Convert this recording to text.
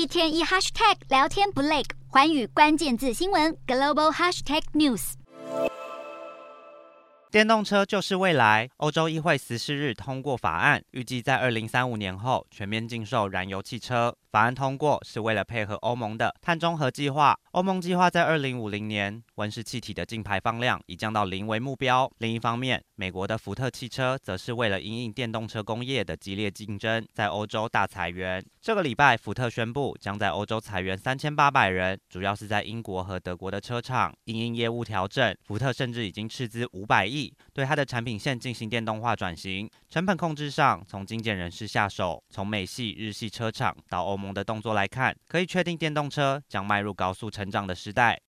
一天一 hashtag 聊天不累，环宇关键字新闻 global hashtag news。电动车就是未来。欧洲议会十四日通过法案，预计在二零三五年后全面禁售燃油汽车。法案通过是为了配合欧盟的碳中和计划。欧盟计划在二零五零年温室气体的净排放量以降到零为目标。另一方面，美国的福特汽车则是为了因应电动车工业的激烈竞争，在欧洲大裁员。这个礼拜，福特宣布将在欧洲裁员三千八百人，主要是在英国和德国的车厂。因应业务调整，福特甚至已经斥资五百亿。对它的产品线进行电动化转型，成本控制上从精简人士下手。从美系、日系车厂到欧盟的动作来看，可以确定电动车将迈入高速成长的时代。